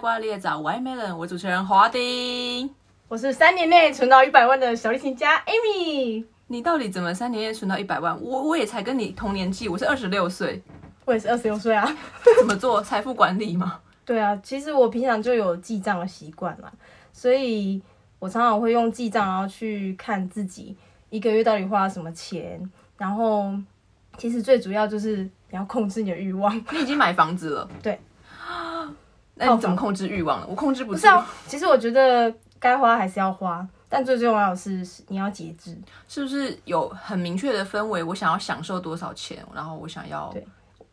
瓜裂枣》歪 melon，我主持人华丁。我是三年内存到一百万的小提琴家 Amy。你到底怎么三年内存到一百万？我我也才跟你同年纪，我是二十六岁，我也是二十六岁啊。怎么做财富管理吗？对啊，其实我平常就有记账的习惯啦，所以我常常会用记账，然后去看自己一个月到底花了什么钱。然后，其实最主要就是你要控制你的欲望。你已经买房子了，对。那你怎么控制欲望了？我控制不住。不是啊，其实我觉得该花还是要花，但最重要的是你要节制。是不是有很明确的氛围？我想要享受多少钱，然后我想要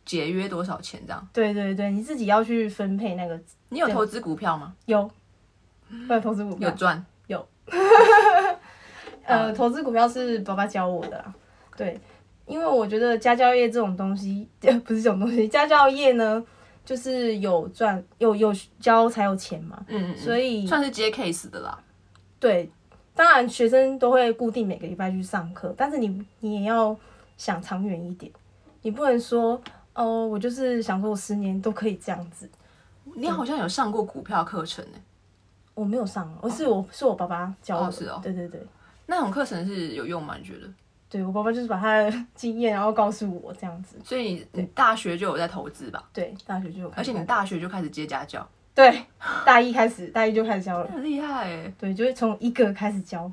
节约多少钱，这样。对对对，你自己要去分配那个你有投资股票吗？有，我有投资股票，有赚。有 呃，投资股票是爸爸教我的啦，对，因为我觉得家教业这种东西，不是这种东西，家教业呢，就是有赚有有交才有钱嘛，嗯，嗯所以算是接 case 的啦。对，当然学生都会固定每个礼拜去上课，但是你你也要想长远一点，你不能说哦，我就是想说我十年都可以这样子，你好像有上过股票课程呢、我没有上，我是我是我爸爸教我的，哦是哦对对对。那种课程是有用吗？你觉得？对我爸爸就是把他的 经验，然后告诉我这样子。所以你你大学就有在投资吧？对，大学就有而且你大学就开始接家教，对大一开始，大一就开始教了。很厉害哎！对，就是从一个开始教，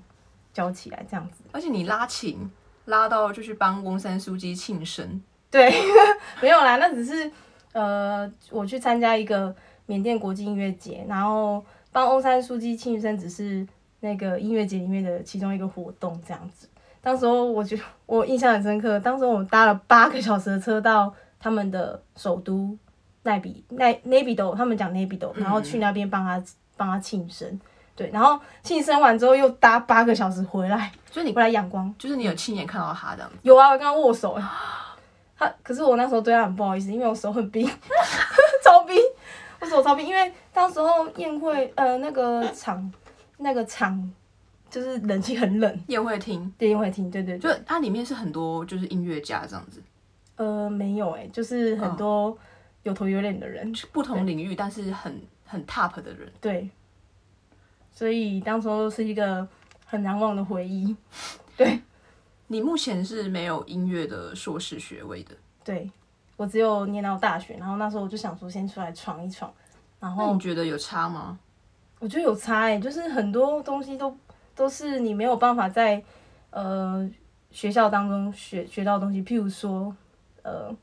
教起来这样子。而且你拉琴拉到就去帮翁山书记庆生，对，没有啦，那只是呃，我去参加一个缅甸国际音乐节，然后帮翁山书记庆生，只是那个音乐节里面的其中一个活动这样子。当时候我觉得 我印象很深刻，当时我们搭了八个小时的车到他们的首都奈比奈奈比斗，他们讲奈比斗，然后去那边帮他帮他庆生。对，然后庆生完之后又搭八个小时回来，所以你回来阳光。就是你有亲眼看到他这样子。有啊，我跟他握手哎。他可是我那时候对他很不好意思，因为我手很冰，超冰，我手超冰。因为当时候宴会呃那个场那个场就是冷气很冷，宴会厅对宴会厅，对对就对，它里面是很多就是音乐家这样子，呃没有哎，就是很多有头有脸的人，不同领域但是很很 top 的人。对，所以当时候是一个很难忘的回忆。对。你目前是没有音乐的硕士学位的，对。我只有念到大学，然后那时候我就想说先出来闯一闯，然后那你觉得有差吗？我觉得有差哎、就是很多东西都都是你没有办法在呃学校当中学学到的东西，譬如说呃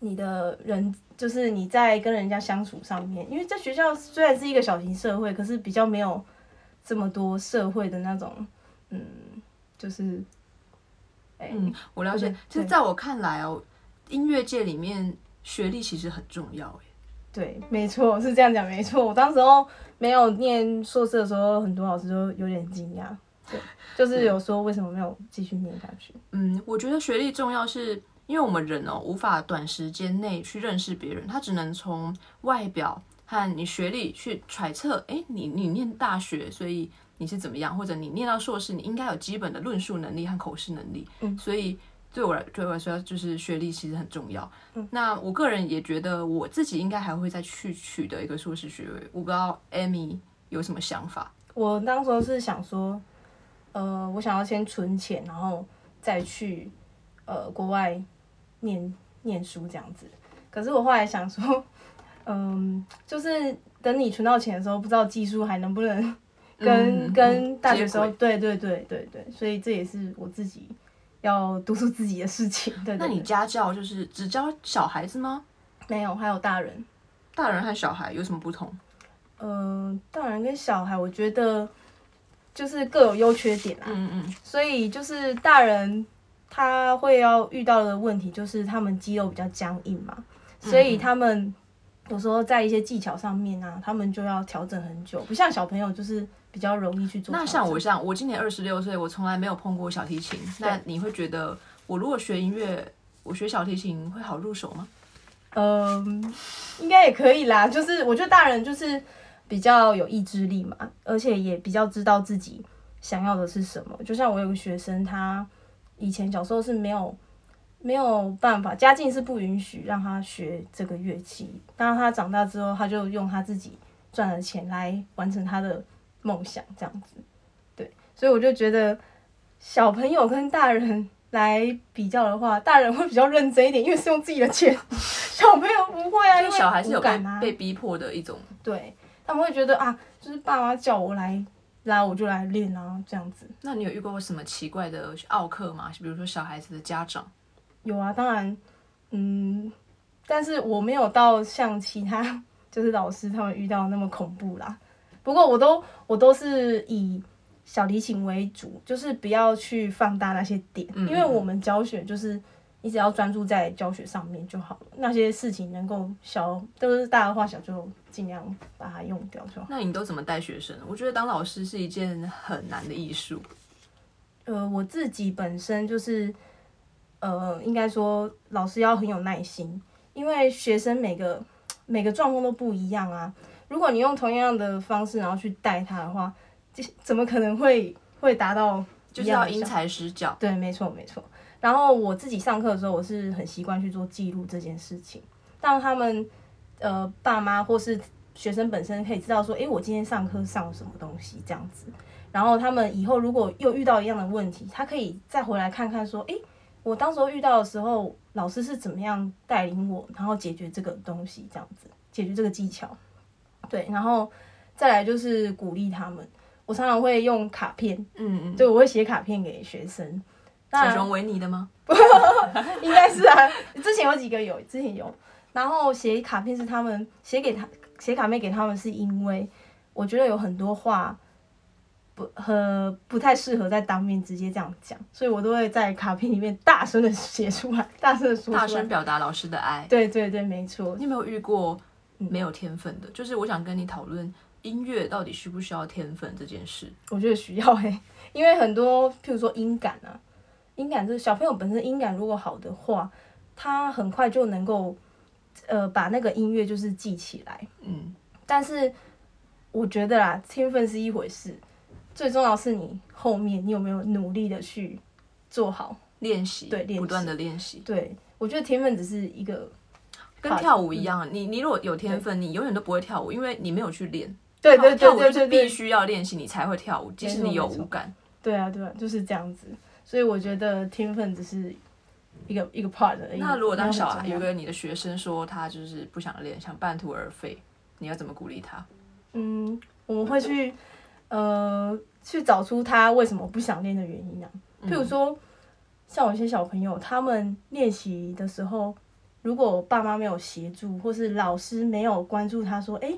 你的人就是你在跟人家相处上面，因为在学校虽然是一个小型社会，可是比较没有这么多社会的那种嗯，就是哎、嗯，我了解对。其实在我看来哦，音乐界里面学历其实很重要哎。对，没错，是这样讲，没错。我当时候没有念硕士的时候，很多老师都有点惊讶，对，就是有说为什么没有继续念下去。嗯，我觉得学历重要是，因为我们人哦无法短时间内去认识别人，他只能从外表和你学历去揣测，哎，你你念大学，所以你是怎么样，或者你念到硕士，你应该有基本的论述能力和口试能力。嗯所以对我来对我来说，就是学历其实很重要。嗯那我个人也觉得我自己应该还会再去取得一个硕士学位，我不知道 Amy 有什么想法。我当时候是想说，呃，我想要先存钱，然后再去呃国外念念书这样子。可是我后来想说，嗯，就是等你存到钱的时候，不知道技术还能不能 跟、嗯跟大学时候，接对对对对对，所以这也是我自己要督促自己的事情。对对那你家教就是只教小孩子吗？没有，还有大人。大人和小孩有什么不同？嗯，大人跟小孩，我觉得就是各有优缺点啦。嗯嗯。所以就是大人他会要遇到的问题，就是他们肌肉比较僵硬嘛，所以他们有时候在一些技巧上面啊，他们就要调整很久，不像小朋友就是比较容易去做那。像我像我今年二十六岁，我从来没有碰过小提琴。那你会觉得我如果学音乐，我学小提琴会好入手吗？嗯，应该也可以啦。就是我觉得大人就是比较有意志力嘛，而且也比较知道自己想要的是什么。就像我有个学生，他以前小时候是没有没有办法，家境是不允许让他学这个乐器。当他长大之后，他就用他自己赚的钱来完成他的梦想，这样子。对，所以我就觉得小朋友跟大人来比较的话，大人会比较认真一点，因为是用自己的钱，小朋友不会啊，因为小孩是有被。被逼迫的一种，对，他们会觉得啊，就是爸妈叫我来拉，我就来练啊，这样子。那你有遇过什么奇怪的奥克吗？比如说小孩子的家长，有啊，当然，嗯，但是我没有到像其他就是老师他们遇到那么恐怖啦。不过我都我都是以小提琴为主，就是不要去放大那些点，嗯因为我们教学就是你只要专注在教学上面就好了，那些事情能够小都是大的化小，就尽量把它用掉就好。那你都怎么带学生？我觉得当老师是一件很难的艺术。呃，我自己本身就是，呃，应该说老师要很有耐心，因为学生每个每个状况都不一样啊。如果你用同样的方式然后去带他的话，这怎么可能会会达到就是要因材施教。对，没错没错。然后我自己上课的时候，我是很习惯去做记录这件事情，让他们呃爸妈或是学生本身可以知道说，诶，我今天上课上了什么东西这样子。然后他们以后如果又遇到一样的问题，他可以再回来看看说，诶，我当时候遇到的时候，老师是怎么样带领我，然后解决这个东西这样子，解决这个技巧。对，然后再来就是鼓励他们。我常常会用卡片，嗯嗯，对我会写卡片给学生。那小熊维尼的吗？应该是啊，之前有几个有，之前有。然后写卡片是他们写给他写卡片给他们，是因为我觉得有很多话不和不太适合在当面直接这样讲，所以我都会在卡片里面大声的写出来，大声的说出来。大声表达老师的爱。对对对，没错你。有没有遇过嗯没有天分的？就是我想跟你讨论音乐到底需不需要天分这件事。我觉得需要诶、因为很多譬如说音感啊，音感就是小朋友本身音感如果好的话，他很快就能够呃把那个音乐就是记起来。嗯，但是我觉得啦，天分是一回事，最重要是你后面你有没有努力的去做好。练习，对不断的练习，对我觉得天分只是一个，跟跳舞一样。你你如果有天分，你永远都不会跳舞，因为你没有去练。对对对跳舞就是对对对，必须要练习，你才会跳舞，即使你有舞感。对啊对啊，就是这样子。所以我觉得天分只是一个一个 part 而已。那如果当小孩有个你的学生说他就是不想练，想半途而废，你要怎么鼓励他？嗯，我们会去呃去找出他为什么不想练的原因啊。譬如说，像有些小朋友，他们练习的时候，如果爸妈没有协助，或是老师没有关注他，说，哎、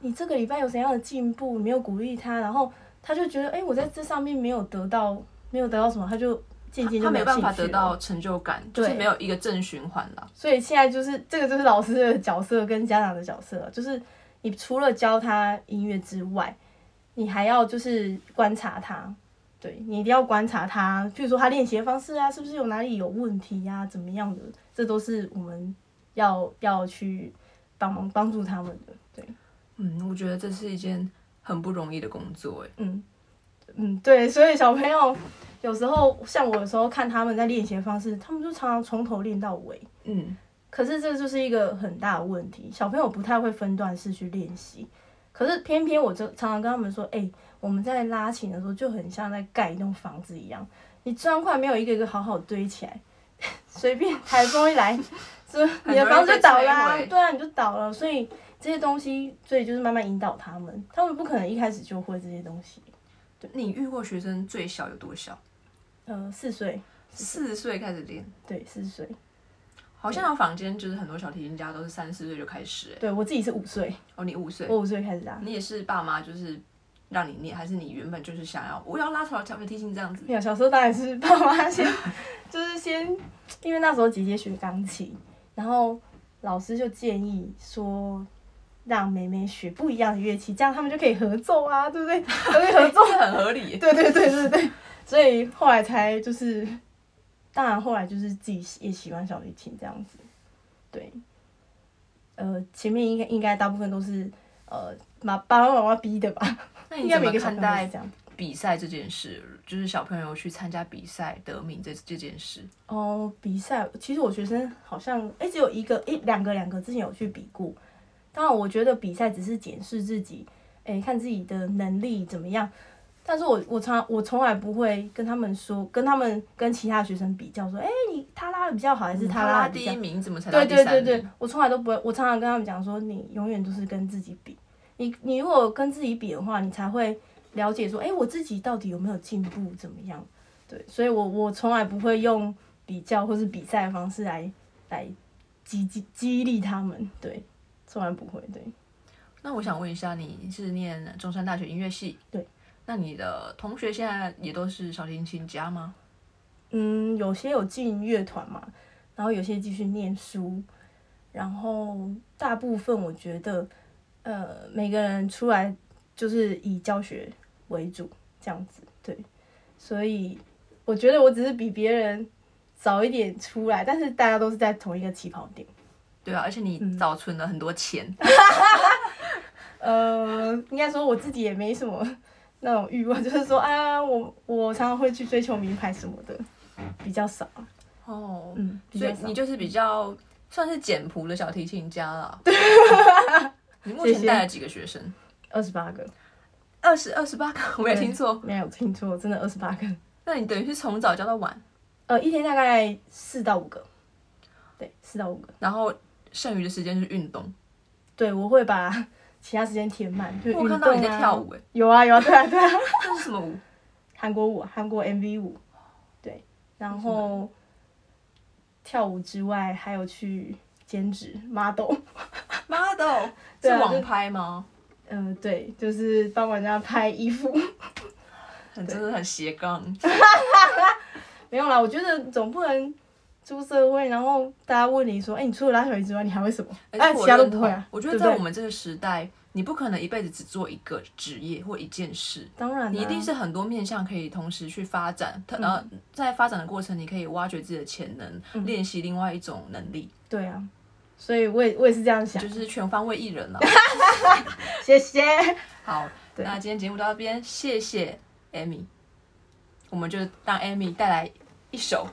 你这个礼拜有怎样的进步，没有鼓励他，然后他就觉得，哎、我在这上面没有得到，没有得到什么，他就渐渐就他没有办法得到成就感，就是对没有一个正循环了。所以现在就是这个就是老师的角色跟家长的角色，就是你除了教他音乐之外，你还要就是观察他，对你一定要观察他，譬如说他练习的方式啊，是不是有哪里有问题呀、怎么样的，这都是我们要要去帮忙帮助他们的，对，嗯，我觉得这是一件很不容易的工作，哎，嗯嗯，对，所以小朋友有时候像我有时候看他们在练习的方式，他们就常常从头练到尾。嗯，可是这就是一个很大的问题，小朋友不太会分段式去练习。可是偏偏我就常常跟他们说，哎、我们在拉琴的时候就很像在盖一栋房子一样，你砖块没有一个一个好好堆起来，随便台风一来，就你的房子就倒啦、对啊，你就倒了。所以这些东西，所以就是慢慢引导他们，他们不可能一开始就会这些东西。你遇过学生最小有多小？呃，四岁，四岁开始练，对，四岁，好像坊间就是很多小提琴家都是三四岁就开始，哎，对我自己是五岁，哦，你五岁，我五岁开始拉。你也是爸妈就是让你念，还是你原本就是想要我要拉小小提琴这样子？没有，小时候当然是 爸妈先，就是先，因为那时候姐姐学钢琴，然后老师就建议说，让妹妹学不一样的乐器，这样他们就可以合奏啊，对不对？可以合奏，这很合理耶。对对对对对，所以后来才就是，当然后来就是自己也喜欢小提琴这样子，对，呃，前面应该应该大部分都是呃妈爸爸妈妈逼的吧，那你怎么应该每个小看待这样。比赛这件事，就是小朋友去参加比赛得名这这件事。哦，比赛其实我学生好像哎、只有一个一两个两个之前有去比过。当然，我觉得比赛只是检视自己，哎、看自己的能力怎么样。但是我我常我从来不会跟他们说，跟他们跟其他学生比较说，哎、你他拉的比较好，还是他他拉第一名，怎么才到对？对对对，我从来都不会，我常常跟他们讲说，你永远都是跟自己比。你你如果跟自己比的话，你才会了解说，哎、我自己到底有没有进步，怎么样？对，所以我我从来不会用比较或是比赛的方式来来激激激励他们，对，从来不会，对。那我想问一下，你是念中山大学音乐系？对。那你的同学现在也都是小提琴家吗？嗯，有些有进乐团嘛，然后有些继续念书，然后大部分我觉得，呃，每个人出来就是以教学为主这样子，对，所以我觉得我只是比别人早一点出来，但是大家都是在同一个起跑点。对啊，而且你嗯早存了很多钱，呃，应该说我自己也没什么那种欲望，就是说啊，我我常常会去追求名牌什么的，比较少，哦，嗯，所。以你就是比较算是简朴的小提琴家啦。你目前带了几个学生？二十八个，二十二十八个，我没有听错。没有听错，真的二十八个。那你等于是从早教到晚，呃，一天大概四到五个，对，四到五个。然后剩余的时间是运动。对，我会把其他时间填满，就运动、啊、我看到你在跳舞，哎，有啊有啊，对啊对啊，这是什么舞？韩国舞，韩国 MV 舞，对，然后跳舞之外还有去兼职 model，model 对啊是网拍吗？嗯、对，就是帮人家拍衣服。很真的很斜杠。没有啦，我觉得总不能出社会，然后大家问你说，哎、你除了拉小提之外，你还会什么？哎，其他都且我认同不会啊。我觉得在我们这个时代，你不可能一辈子只做一个职业或一件事。当然、啊，你一定是很多面向可以同时去发展，嗯呃，在发展的过程，你可以挖掘自己的潜能，嗯练习另外一种能力，对啊，所以我也我也是这样想就。是全方位艺人了。谢谢。好，那今天节目到这边，谢谢 Amy，我们就让 Amy 带来一首